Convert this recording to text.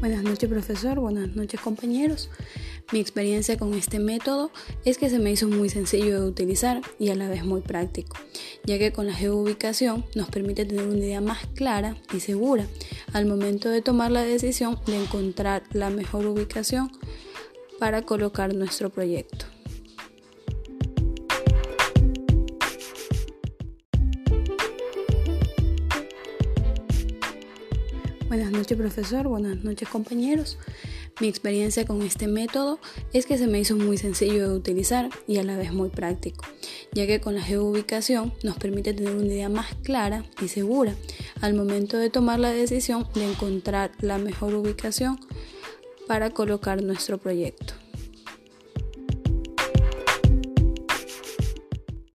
Buenas noches profesor, buenas noches compañeros. Mi experiencia con este método es que se me hizo muy sencillo de utilizar y a la vez muy práctico, ya que con la geoubicación nos permite tener una idea más clara y segura al momento de tomar la decisión de encontrar la mejor ubicación para colocar nuestro proyecto. Buenas noches profesor, buenas noches compañeros. Mi experiencia con este método es que se me hizo muy sencillo de utilizar y a la vez muy práctico, ya que con la geoubicación nos permite tener una idea más clara y segura al momento de tomar la decisión de encontrar la mejor ubicación para colocar nuestro proyecto.